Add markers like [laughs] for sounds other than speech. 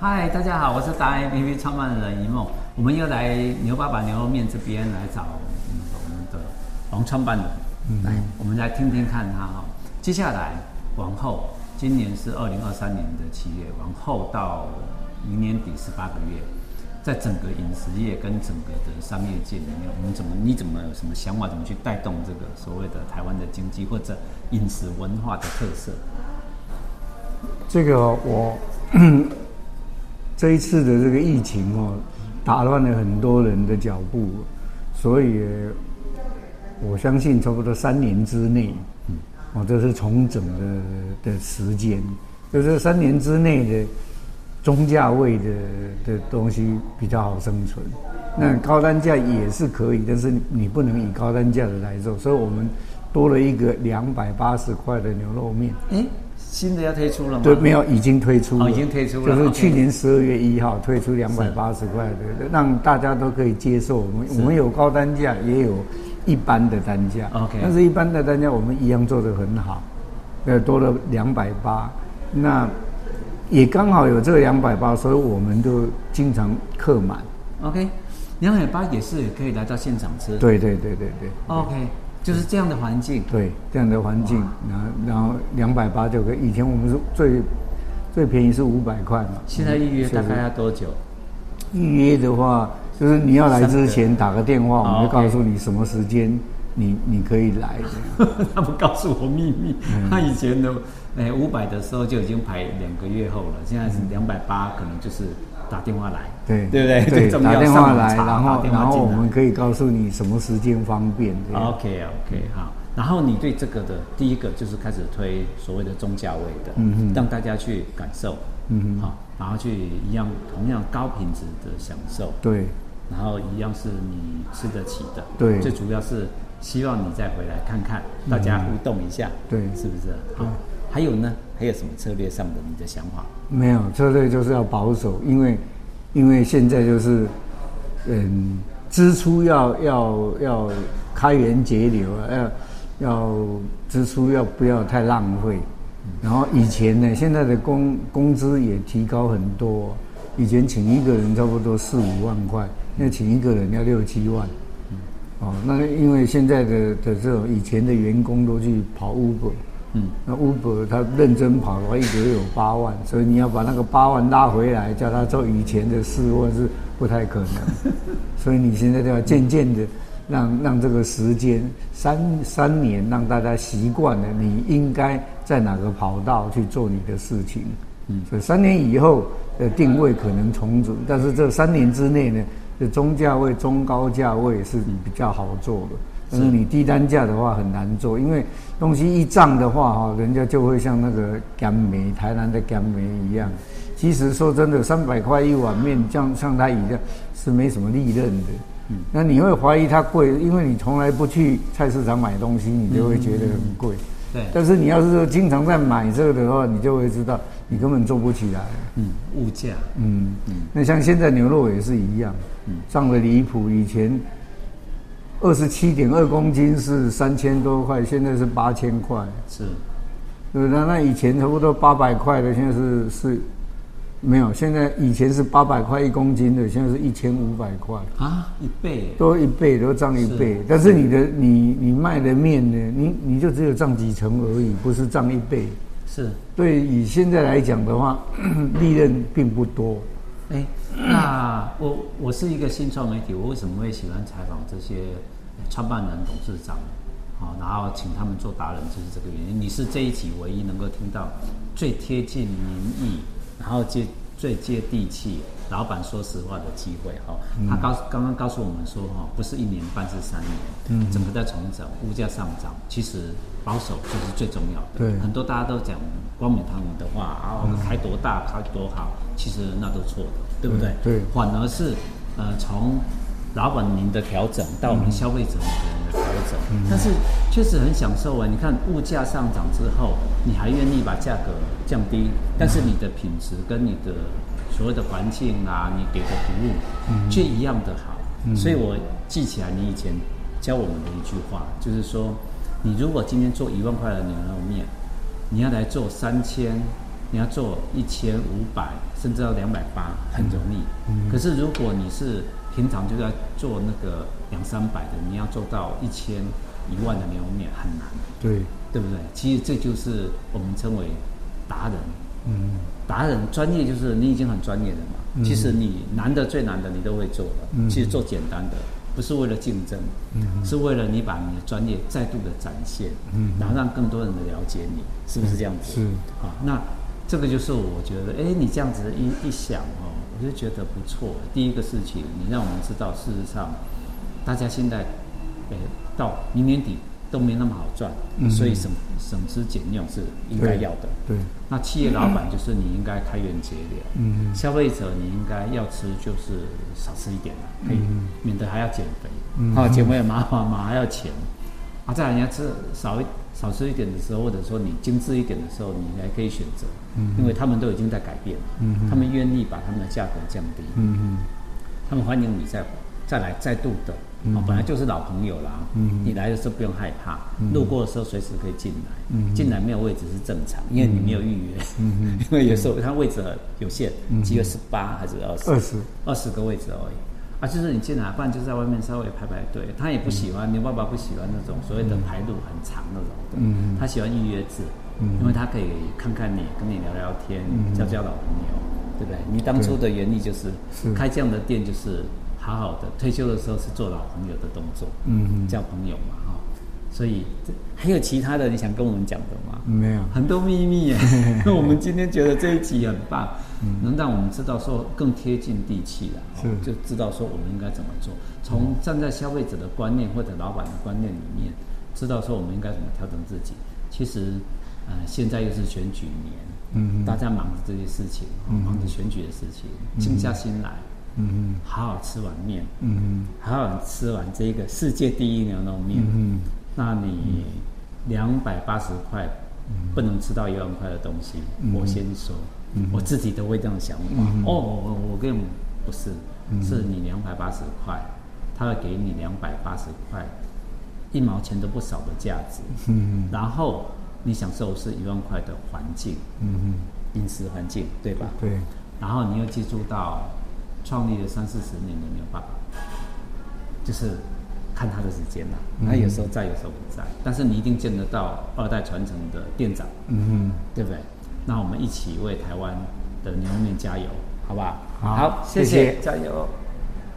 嗨，大家好，我是达人 APP 创办人一梦，我们又来牛爸爸牛肉面这边来找我们的王创办人，嗯、来，我们来听听看他哈。接下来往后，今年是二零二三年的七月，往后到明年底十八个月，在整个饮食业跟整个的商业界里面，我们怎么你怎么有什么想法，怎么去带动这个所谓的台湾的经济或者饮食文化的特色？这个我这一次的这个疫情哦，打乱了很多人的脚步，所以我相信差不多三年之内，嗯哦，这是重整的的时间，就是三年之内的中价位的的东西比较好生存，那高单价也是可以，但是你不能以高单价的来做，所以我们多了一个两百八十块的牛肉面。诶新的要推出了吗？对，没有，已经推出了。哦，已经推出了。就是去年十二月一号推出两百八十块的，让大家都可以接受。我们我们有高单价，也有一般的单价。OK。但是一般的单价我们一样做得很好，呃，多了两百八，那也刚好有这个两百八，所以我们都经常客满。OK，两百八也是可以来到现场吃。对对对对对。OK。就是这样的环境，对这样的环境，然后然后两百八就可以。以前我们是最最便宜是五百块嘛。现在预约大概要多久？预约的话，就是你要来之前打个电话，我们就告诉你什么时间你你可以来。[laughs] 他不告诉我秘密，他以前的哎五百的时候就已经排两个月后了，现在是两百八，可能就是。打电话来，对对不对？对，[laughs] 打电话来，然后然后我们可以告诉你什么时间方便。OK OK 好，然后你对这个的第一个就是开始推所谓的中价位的，嗯哼，让大家去感受，嗯哼，好，然后去一样同样高品质的享受，对，然后一样是你吃得起的，对，最主要是希望你再回来看看，大家互动一下，对，是不是？好，还有呢？还有什么策略上的你的想法？没有策略，就是要保守，因为，因为现在就是，嗯，支出要要要开源节流啊，要要支出要不要太浪费。然后以前呢，现在的工工资也提高很多，以前请一个人差不多四五万块，那请一个人要六七万。哦，那因为现在的的这种以前的员工都去跑 Uber。嗯，那 Uber 他认真跑的话，一个月有八万，所以你要把那个八万拉回来，叫他做以前的事，或是不太可能。[laughs] 所以你现在就要渐渐的让让这个时间三三年，让大家习惯了，你应该在哪个跑道去做你的事情。嗯，所以三年以后的定位可能重组，但是这三年之内呢，这中价位、中高价位是比较好做的。但是你低单价的话很难做，因为东西一涨的话哈，人家就会像那个干梅台南的干梅一样。其实说真的，三百块一碗面，像像它一样是没什么利润的。嗯，那你会怀疑它贵，因为你从来不去菜市场买东西，你就会觉得很贵。对。但是你要是说经常在买这个的话，你就会知道你根本做不起来。嗯，物价。嗯嗯。那像现在牛肉也是一样，嗯，涨得离谱。以前。二十七点二公斤是三千多块，现在是八千块。是，对，那那以前差不多八百块的，现在是是，没有，现在以前是八百块一公斤的，现在是一千五百块。啊，一倍，多一倍，都涨一倍。是但是你的你你卖的面呢，你你就只有涨几成而已，不是涨一倍。是，对，以现在来讲的话，[coughs] 利润并不多。哎，那我我是一个新创媒体，我为什么会喜欢采访这些创办人、董事长，好，然后请他们做达人，就是这个原因。你是这一集唯一能够听到最贴近民意，然后接最接地气，老板说实话的机会。哈，他告刚刚告诉我们说，哈，不是一年半，是三年，嗯，整个在重整，物价上涨，其实保守就是最重要的。对，很多大家都讲光冕堂皇的话啊，我们开多大，开多好。其实那都错的，对不对？对，对，反而是，呃，从老板您的调整到我们消费者的调整，嗯、但是确实很享受啊！你看物价上涨之后，你还愿意把价格降低，但是你的品质跟你的所谓的环境啊，你给的服务却一样的好。嗯、所以我记起来你以前教我们的一句话，就是说，你如果今天做一万块的牛肉面，你要来做三千。你要做一千五百甚至到两百八很容易。嗯。可是如果你是平常就在做那个两三百的，你要做到一千一万的牛肉面很难。对。对不对？其实这就是我们称为达人。嗯。达人专业就是你已经很专业了嘛。嗯。其实你难的最难的你都会做了。嗯。其实做简单的。不是为了竞争，嗯，是为了你把你的专业再度的展现，嗯，然后让更多人的了解你，是不是这样子？是啊，那这个就是我觉得，哎，你这样子一一想哦，我就觉得不错。第一个事情，你让我们知道，事实上，大家现在，哎，到明年底。都没那么好赚，嗯、所以省省吃俭用是应该要的。对，对那企业老板就是你应该开源节流。嗯，消费者你应该要吃就是少吃一点了，可以，嗯、免得还要减肥。嗯，好，减肥也麻烦嘛，还要钱。啊，在人家吃少一少吃一点的时候，或者说你精致一点的时候，你还可以选择。嗯，因为他们都已经在改变了。嗯，他们愿意把他们的价格降低。嗯，他们欢迎你再再来再度的。啊，本来就是老朋友啦。嗯，你来的时候不用害怕，路过的时候随时可以进来。嗯，进来没有位置是正常，因为你没有预约。嗯，[laughs] 因为有时候他位置有限，只有十八还是二十？二十，二十个位置而已。啊，就是你进来，不然就在外面稍微排排队。他也不喜欢，你爸爸不喜欢那种所谓的排路很长那种的。嗯，他喜欢预约制，因为他可以看看你，跟你聊聊天，交交老朋友，对不对？你当初的原意就是开这样的店，就是。好好的，退休的时候是做老朋友的动作，嗯嗯，交朋友嘛哈，所以还有其他的你想跟我们讲的吗？没有，很多秘密耶。那 [laughs] 我们今天觉得这一集很棒，能让我们知道说更贴近地气了，是就知道说我们应该怎么做。从站在消费者的观念或者老板的观念里面，知道说我们应该怎么调整自己。其实，呃，现在又是选举年，嗯，大家忙着这些事情，忙着选举的事情，静下心来。嗯嗯，好好吃碗面，嗯嗯，好好吃完这个世界第一牛肉面，嗯，那你两百八十块不能吃到一万块的东西，我先说，我自己都会这样想法。哦，我我跟你不是，是你两百八十块，他会给你两百八十块，一毛钱都不少的价值，嗯，然后你享受是一万块的环境，嗯。嗯，饮食环境，对吧？对，然后你又记住到。创立了三四十年的牛爸爸，就是看他的时间啦。他有时候在，有时候不在，但是你一定见得到二代传承的店长，嗯哼，对不对？那我们一起为台湾的牛肉面加油，好不好？好，谢谢，加油。